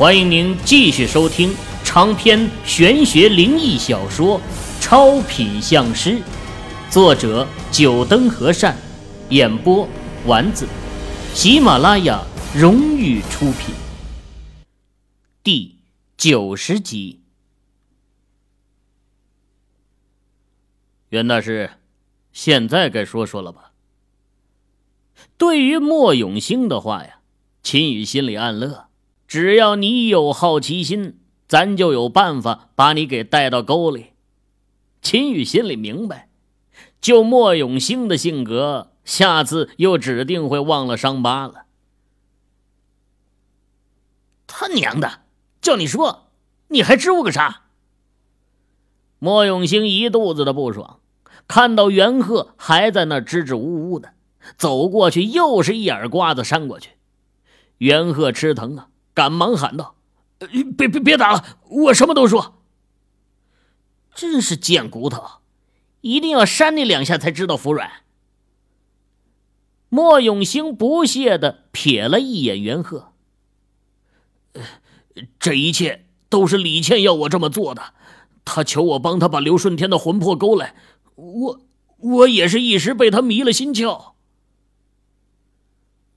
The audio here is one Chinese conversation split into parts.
欢迎您继续收听长篇玄学灵异小说《超品相师》，作者：九灯和善，演播：丸子，喜马拉雅荣誉出品。第九十集，袁大师，现在该说说了吧？对于莫永兴的话呀，秦宇心里暗乐。只要你有好奇心，咱就有办法把你给带到沟里。秦宇心里明白，就莫永兴的性格，下次又指定会忘了伤疤了。他娘的，叫你说，你还支吾个啥？莫永兴一肚子的不爽，看到袁鹤还在那支支吾吾的，走过去又是一耳刮子扇过去。袁鹤吃疼啊！赶忙喊道：“别别别打了，我什么都说。”真是贱骨头，一定要扇你两下才知道服软。莫永兴不屑的瞥了一眼袁鹤：“这一切都是李倩要我这么做的，他求我帮他把刘顺天的魂魄勾来，我我也是一时被他迷了心窍。”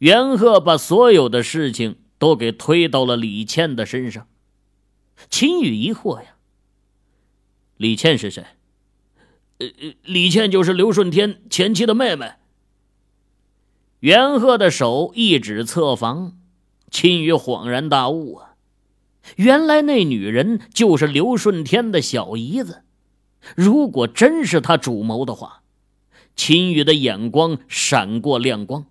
袁鹤把所有的事情。都给推到了李倩的身上。秦宇疑惑呀：“李倩是谁？”“呃，李倩就是刘顺天前妻的妹妹。”袁鹤的手一指侧房，秦宇恍然大悟啊！原来那女人就是刘顺天的小姨子。如果真是他主谋的话，秦宇的眼光闪过亮光。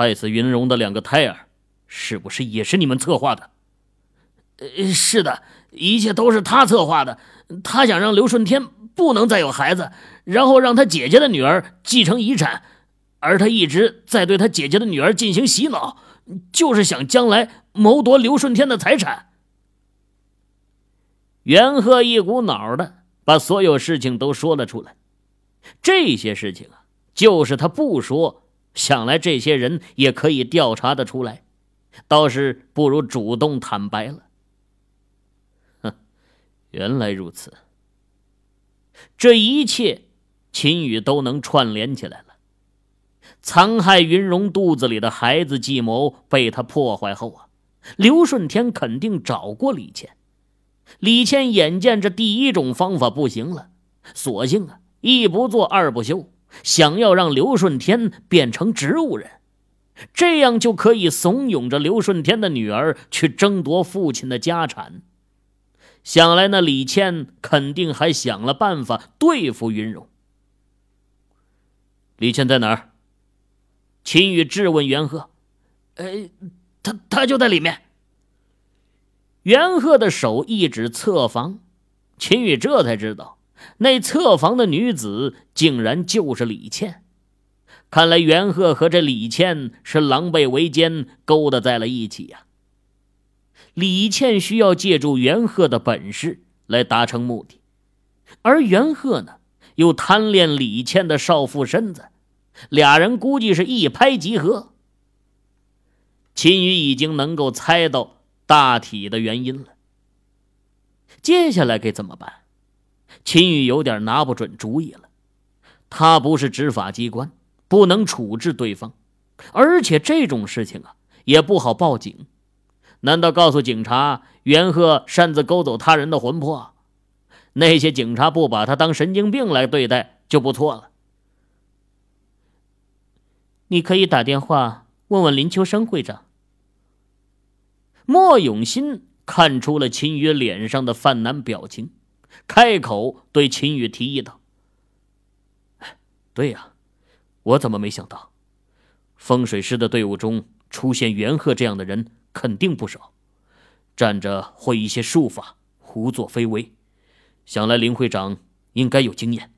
害死云荣的两个胎儿，是不是也是你们策划的？是的，一切都是他策划的。他想让刘顺天不能再有孩子，然后让他姐姐的女儿继承遗产，而他一直在对他姐姐的女儿进行洗脑，就是想将来谋夺刘顺天的财产。袁鹤一股脑的把所有事情都说了出来，这些事情啊，就是他不说。想来这些人也可以调查的出来，倒是不如主动坦白了。哼，原来如此。这一切，秦宇都能串联起来了。残害云荣肚子里的孩子计谋被他破坏后啊，刘顺天肯定找过李倩。李倩眼见着第一种方法不行了，索性啊，一不做二不休。想要让刘顺天变成植物人，这样就可以怂恿着刘顺天的女儿去争夺父亲的家产。想来那李倩肯定还想了办法对付云荣。李倩在哪儿？秦宇质问袁鹤。呃，他他就在里面。袁鹤的手一指侧房，秦宇这才知道。那侧房的女子竟然就是李倩，看来袁鹤和这李倩是狼狈为奸，勾搭在了一起呀。李倩需要借助袁鹤的本事来达成目的，而袁鹤呢，又贪恋李倩的少妇身子，俩人估计是一拍即合。秦宇已经能够猜到大体的原因了，接下来该怎么办？秦宇有点拿不准主意了，他不是执法机关，不能处置对方，而且这种事情啊也不好报警。难道告诉警察袁鹤擅自勾走他人的魂魄？那些警察不把他当神经病来对待就不错了。你可以打电话问问林秋生会长。莫永新看出了秦宇脸上的犯难表情。开口对秦宇提议道：“对呀，我怎么没想到，风水师的队伍中出现袁鹤这样的人肯定不少，站着会一些术法，胡作非为。想来林会长应该有经验。”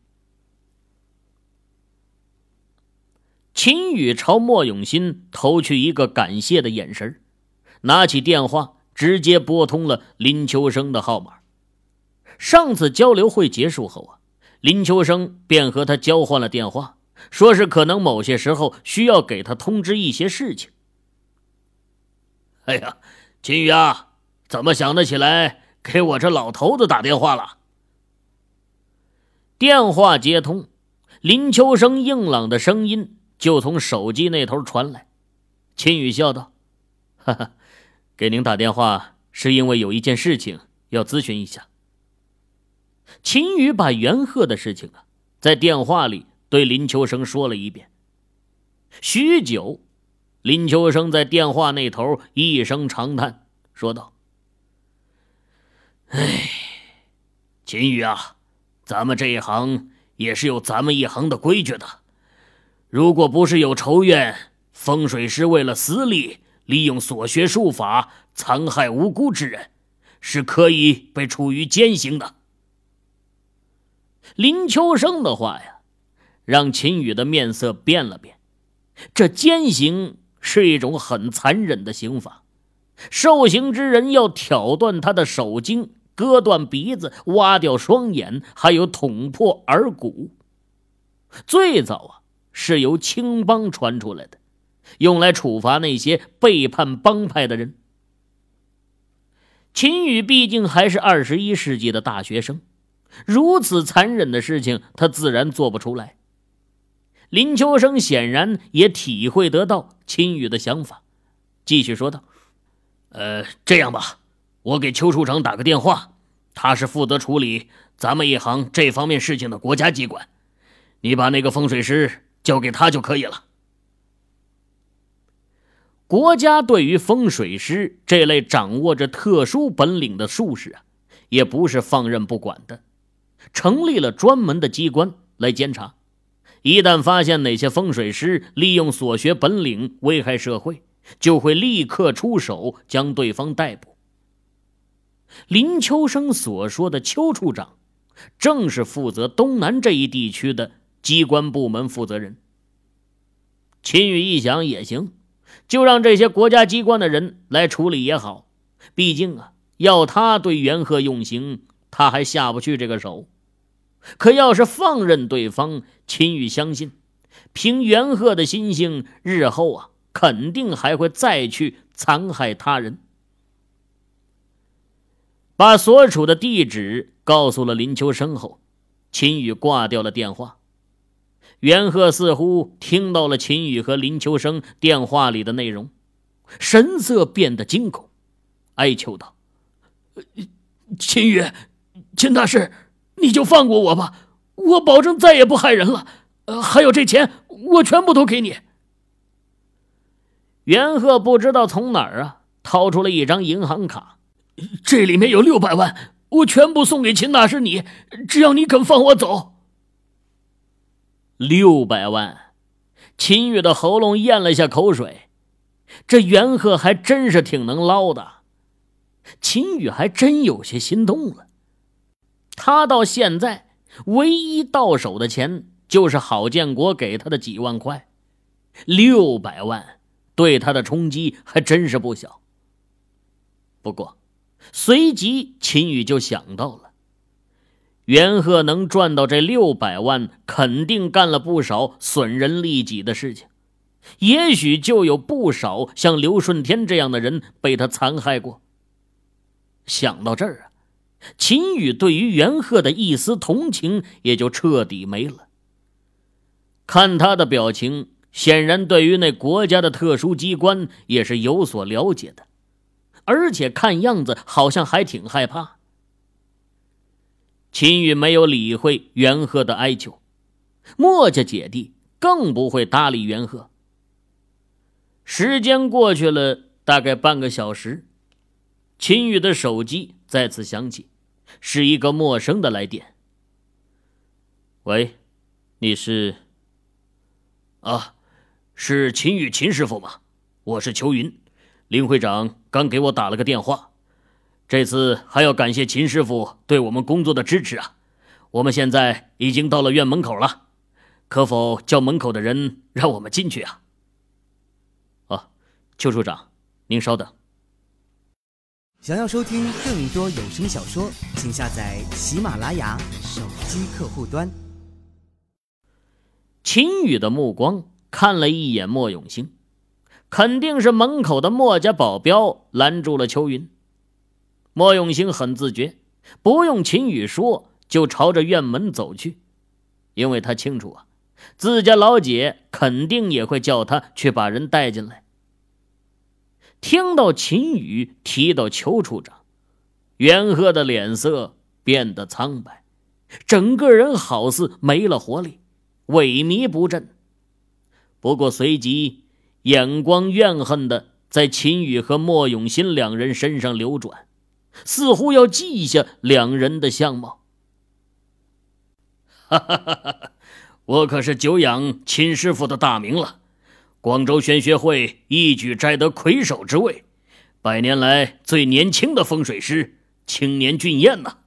秦宇朝莫永新投去一个感谢的眼神，拿起电话直接拨通了林秋生的号码。上次交流会结束后啊，林秋生便和他交换了电话，说是可能某些时候需要给他通知一些事情。哎呀，秦宇啊，怎么想得起来给我这老头子打电话了？电话接通，林秋生硬朗的声音就从手机那头传来。秦宇笑道：“ 哈哈，给您打电话是因为有一件事情要咨询一下。”秦宇把袁鹤的事情啊，在电话里对林秋生说了一遍。许久。林秋生在电话那头一声长叹，说道：“哎，秦宇啊，咱们这一行也是有咱们一行的规矩的。如果不是有仇怨，风水师为了私利，利用所学术法残害无辜之人，是可以被处于监刑的。”林秋生的话呀，让秦宇的面色变了变。这奸刑。是一种很残忍的刑罚，受刑之人要挑断他的手筋，割断鼻子，挖掉双眼，还有捅破耳骨。最早啊，是由青帮传出来的，用来处罚那些背叛帮派的人。秦宇毕竟还是二十一世纪的大学生，如此残忍的事情，他自然做不出来。林秋生显然也体会得到秦宇的想法，继续说道：“呃，这样吧，我给邱处长打个电话，他是负责处理咱们一行这方面事情的国家机关，你把那个风水师交给他就可以了。”国家对于风水师这类掌握着特殊本领的术士啊，也不是放任不管的，成立了专门的机关来监察。一旦发现哪些风水师利用所学本领危害社会，就会立刻出手将对方逮捕。林秋生所说的邱处长，正是负责东南这一地区的机关部门负责人。秦宇一想也行，就让这些国家机关的人来处理也好，毕竟啊，要他对袁鹤用刑，他还下不去这个手。可要是放任对方，秦宇相信，凭袁鹤的心性，日后啊，肯定还会再去残害他人。把所处的地址告诉了林秋生后，秦宇挂掉了电话。袁鹤似乎听到了秦宇和林秋生电话里的内容，神色变得惊恐，哀求道：“秦宇，秦大师。”你就放过我吧，我保证再也不害人了。呃，还有这钱，我全部都给你。袁鹤不知道从哪儿啊掏出了一张银行卡，这里面有六百万，我全部送给秦大师你，只要你肯放我走。六百万，秦宇的喉咙咽了下口水，这袁鹤还真是挺能捞的。秦宇还真有些心动了。他到现在唯一到手的钱就是郝建国给他的几万块，六百万对他的冲击还真是不小。不过，随即秦宇就想到了，袁鹤能赚到这六百万，肯定干了不少损人利己的事情，也许就有不少像刘顺天这样的人被他残害过。想到这儿啊。秦宇对于袁鹤的一丝同情也就彻底没了。看他的表情，显然对于那国家的特殊机关也是有所了解的，而且看样子好像还挺害怕。秦宇没有理会袁鹤的哀求，墨家姐弟更不会搭理袁鹤。时间过去了大概半个小时，秦宇的手机再次响起。是一个陌生的来电。喂，你是？啊，是秦宇秦师傅吗？我是邱云，林会长刚给我打了个电话。这次还要感谢秦师傅对我们工作的支持啊！我们现在已经到了院门口了，可否叫门口的人让我们进去啊？哦，邱处长，您稍等。想要收听更多有声小说，请下载喜马拉雅手机客户端。秦宇的目光看了一眼莫永兴，肯定是门口的墨家保镖拦住了秋云。莫永兴很自觉，不用秦宇说，就朝着院门走去，因为他清楚啊，自家老姐肯定也会叫他去把人带进来。听到秦宇提到邱处长，袁鹤的脸色变得苍白，整个人好似没了活力，萎靡不振。不过随即，眼光怨恨的在秦宇和莫永新两人身上流转。似乎要记下两人的相貌。哈哈哈哈我可是久仰秦师傅的大名了，广州玄学会一举摘得魁首之位，百年来最年轻的风水师，青年俊彦呐。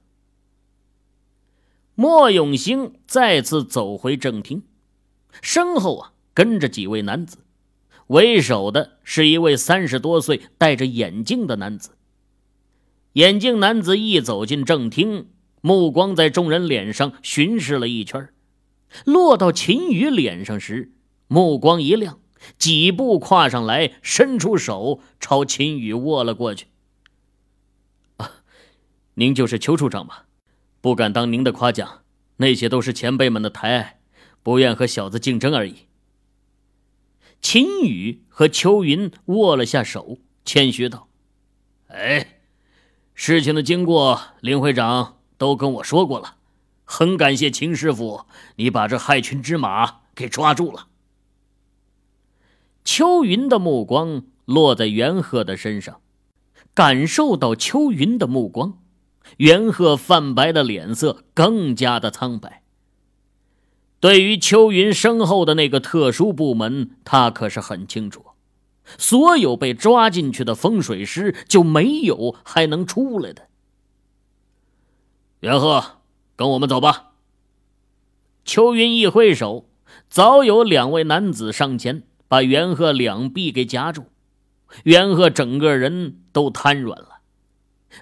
莫永兴再次走回正厅，身后啊跟着几位男子，为首的是一位三十多岁、戴着眼镜的男子。眼镜男子一走进正厅，目光在众人脸上巡视了一圈，落到秦宇脸上时，目光一亮，几步跨上来，伸出手朝秦宇握了过去。啊，您就是邱处长吧？不敢当您的夸奖，那些都是前辈们的抬爱，不愿和小子竞争而已。秦宇和邱云握了下手，谦虚道：“哎。”事情的经过，林会长都跟我说过了，很感谢秦师傅，你把这害群之马给抓住了。秋云的目光落在袁鹤的身上，感受到秋云的目光，袁鹤泛白的脸色更加的苍白。对于秋云身后的那个特殊部门，他可是很清楚。所有被抓进去的风水师就没有还能出来的。袁鹤，跟我们走吧。秋云一挥手，早有两位男子上前，把袁鹤两臂给夹住。袁鹤整个人都瘫软了，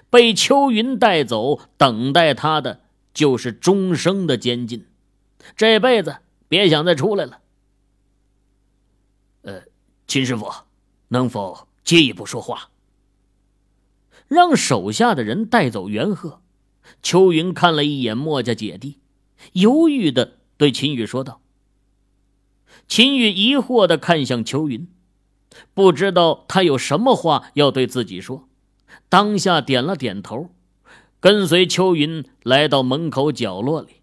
被秋云带走，等待他的就是终生的监禁，这辈子别想再出来了。呃，秦师傅。能否借一步说话？让手下的人带走袁鹤。秋云看了一眼墨家姐弟，犹豫的对秦宇说道：“秦宇疑惑的看向秋云，不知道他有什么话要对自己说，当下点了点头，跟随秋云来到门口角落里。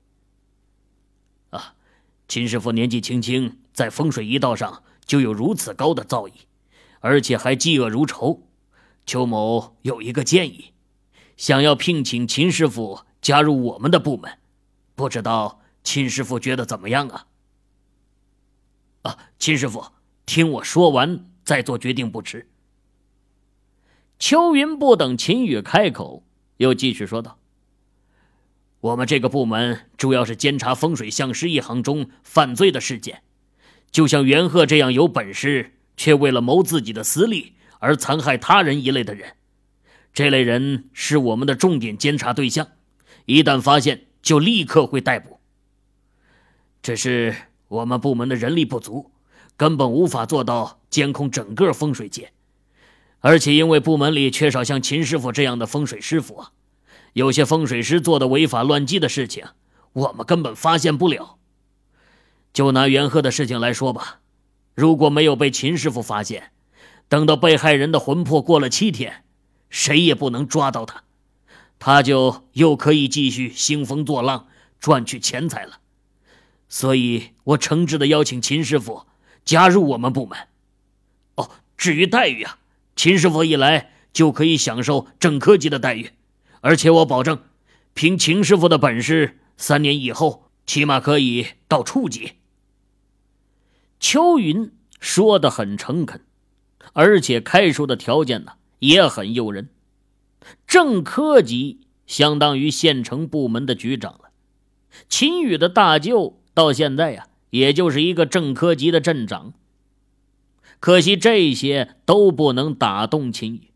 啊，秦师傅年纪轻轻，在风水一道上就有如此高的造诣。”而且还嫉恶如仇，邱某有一个建议，想要聘请秦师傅加入我们的部门，不知道秦师傅觉得怎么样啊？秦师傅，听我说完再做决定不迟。秋云不等秦宇开口，又继续说道：“我们这个部门主要是监察风水相师一行中犯罪的事件，就像袁鹤这样有本事。”却为了谋自己的私利而残害他人一类的人，这类人是我们的重点监察对象，一旦发现就立刻会逮捕。只是我们部门的人力不足，根本无法做到监控整个风水界，而且因为部门里缺少像秦师傅这样的风水师傅啊，有些风水师做的违法乱纪的事情，我们根本发现不了。就拿袁鹤的事情来说吧。如果没有被秦师傅发现，等到被害人的魂魄过了七天，谁也不能抓到他，他就又可以继续兴风作浪，赚取钱财了。所以我诚挚的邀请秦师傅加入我们部门。哦，至于待遇啊，秦师傅一来就可以享受正科级的待遇，而且我保证，凭秦师傅的本事，三年以后起码可以到处级。秋云说的很诚恳，而且开出的条件呢也很诱人。正科级相当于县城部门的局长了，秦宇的大舅到现在呀，也就是一个正科级的镇长。可惜这些都不能打动秦宇。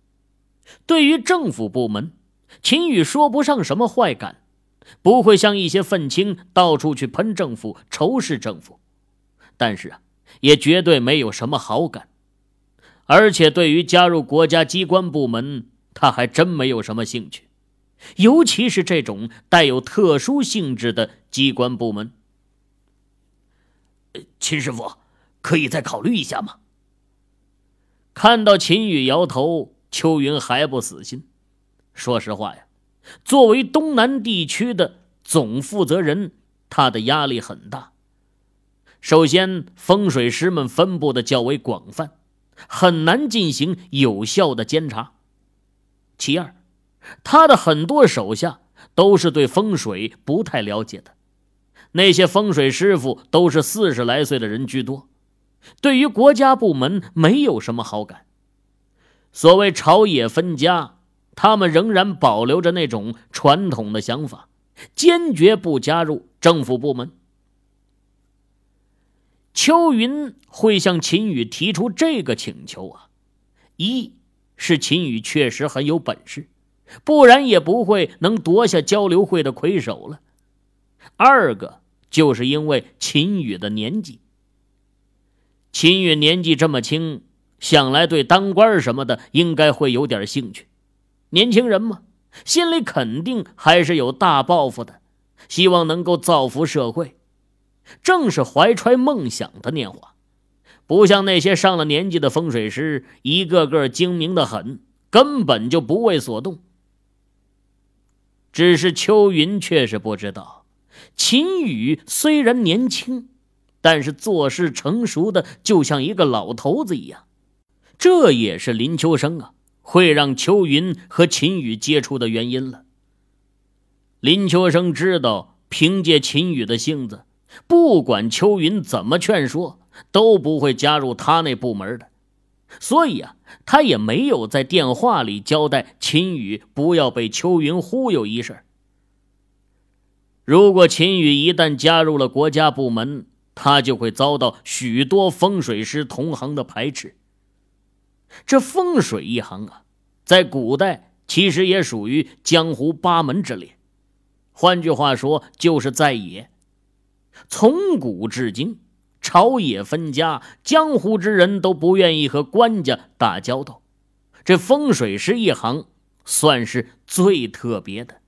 对于政府部门，秦宇说不上什么坏感，不会像一些愤青到处去喷政府、仇视政府，但是啊。也绝对没有什么好感，而且对于加入国家机关部门，他还真没有什么兴趣，尤其是这种带有特殊性质的机关部门。秦师傅，可以再考虑一下吗？看到秦宇摇头，秋云还不死心。说实话呀，作为东南地区的总负责人，他的压力很大。首先，风水师们分布的较为广泛，很难进行有效的监察。其二，他的很多手下都是对风水不太了解的，那些风水师傅都是四十来岁的人居多。对于国家部门没有什么好感。所谓朝野分家，他们仍然保留着那种传统的想法，坚决不加入政府部门。秋云会向秦宇提出这个请求啊，一是秦宇确实很有本事，不然也不会能夺下交流会的魁首了；二个就是因为秦宇的年纪。秦宇年纪这么轻，想来对当官什么的应该会有点兴趣。年轻人嘛，心里肯定还是有大抱负的，希望能够造福社会，正是怀揣梦想的年华。不像那些上了年纪的风水师，一个个精明的很，根本就不为所动。只是秋云却是不知道，秦宇虽然年轻。但是做事成熟的就像一个老头子一样，这也是林秋生啊会让秋云和秦宇接触的原因了。林秋生知道，凭借秦宇的性子，不管秋云怎么劝说，都不会加入他那部门的，所以啊，他也没有在电话里交代秦宇不要被秋云忽悠一事。如果秦宇一旦加入了国家部门，他就会遭到许多风水师同行的排斥。这风水一行啊，在古代其实也属于江湖八门之列，换句话说，就是在野。从古至今，朝野分家，江湖之人都不愿意和官家打交道。这风水师一行算是最特别的。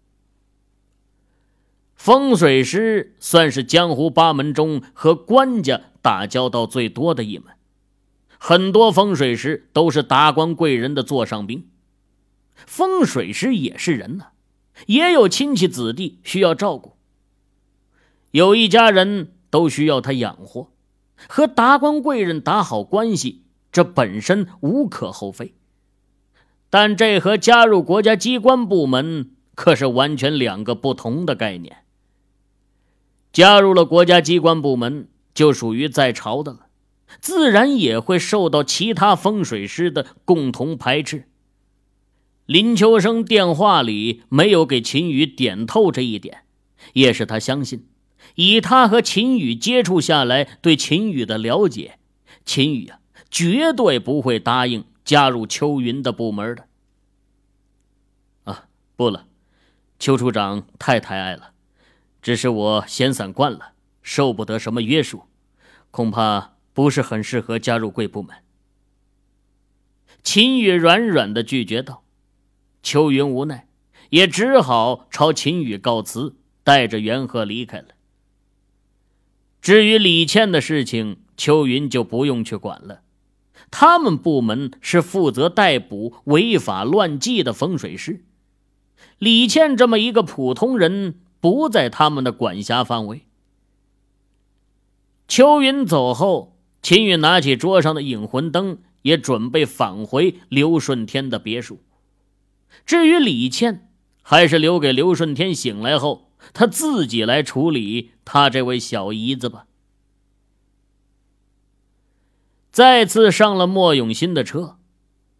风水师算是江湖八门中和官家打交道最多的一门，很多风水师都是达官贵人的座上宾。风水师也是人呐，也有亲戚子弟需要照顾，有一家人都需要他养活，和达官贵人打好关系，这本身无可厚非。但这和加入国家机关部门可是完全两个不同的概念。加入了国家机关部门，就属于在朝的了，自然也会受到其他风水师的共同排斥。林秋生电话里没有给秦宇点透这一点，也是他相信，以他和秦宇接触下来对秦宇的了解，秦宇啊绝对不会答应加入秋云的部门的。啊，不了，邱处长太抬爱了。只是我闲散惯了，受不得什么约束，恐怕不是很适合加入贵部门。秦宇软软的拒绝道。秋云无奈，也只好朝秦宇告辞，带着袁鹤离开了。至于李倩的事情，秋云就不用去管了。他们部门是负责逮捕违法乱纪的风水师，李倩这么一个普通人。不在他们的管辖范围。秋云走后，秦宇拿起桌上的引魂灯，也准备返回刘顺天的别墅。至于李倩，还是留给刘顺天醒来后，他自己来处理他这位小姨子吧。再次上了莫永新的车，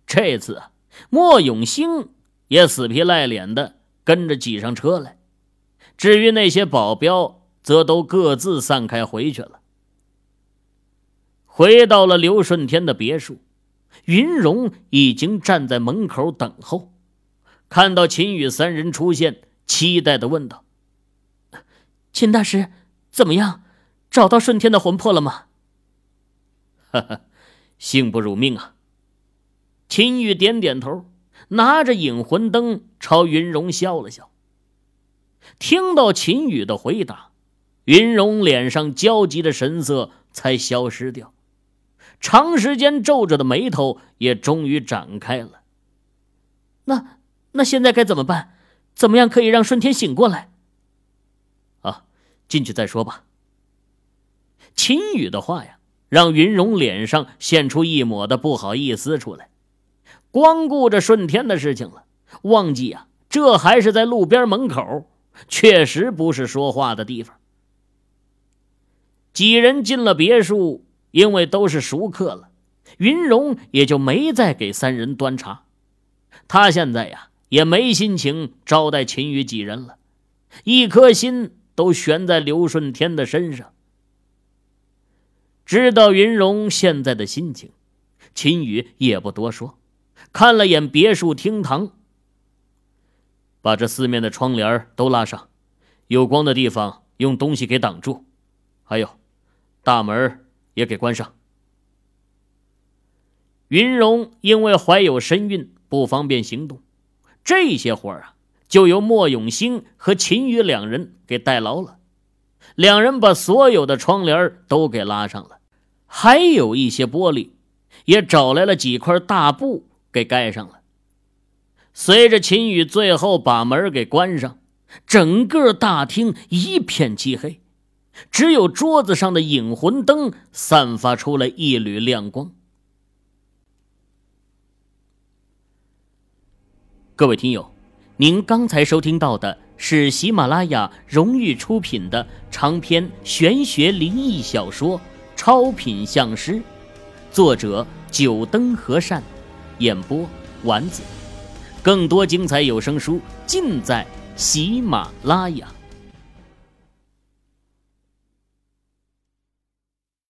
这次，莫永兴也死皮赖脸的跟着挤上车来。至于那些保镖，则都各自散开回去了。回到了刘顺天的别墅，云荣已经站在门口等候。看到秦宇三人出现，期待的问道：“秦大师，怎么样？找到顺天的魂魄了吗？”“哈哈，幸不辱命啊！秦宇点点头，拿着引魂灯朝云荣笑了笑。听到秦宇的回答，云荣脸上焦急的神色才消失掉，长时间皱着的眉头也终于展开了。那那现在该怎么办？怎么样可以让顺天醒过来？啊，进去再说吧。秦宇的话呀，让云荣脸上现出一抹的不好意思出来，光顾着顺天的事情了，忘记呀，这还是在路边门口。确实不是说话的地方。几人进了别墅，因为都是熟客了，云荣也就没再给三人端茶。他现在呀，也没心情招待秦宇几人了，一颗心都悬在刘顺天的身上。知道云荣现在的心情，秦宇也不多说，看了眼别墅厅堂。把这四面的窗帘都拉上，有光的地方用东西给挡住，还有，大门也给关上。云荣因为怀有身孕，不方便行动，这些活儿啊，就由莫永兴和秦宇两人给代劳了。两人把所有的窗帘都给拉上了，还有一些玻璃，也找来了几块大布给盖上了。随着秦宇最后把门给关上，整个大厅一片漆黑，只有桌子上的引魂灯散发出了一缕亮光。各位听友，您刚才收听到的是喜马拉雅荣誉出品的长篇玄学灵异小说《超品相师》，作者九灯和善，演播丸子。更多精彩有声书尽在喜马拉雅。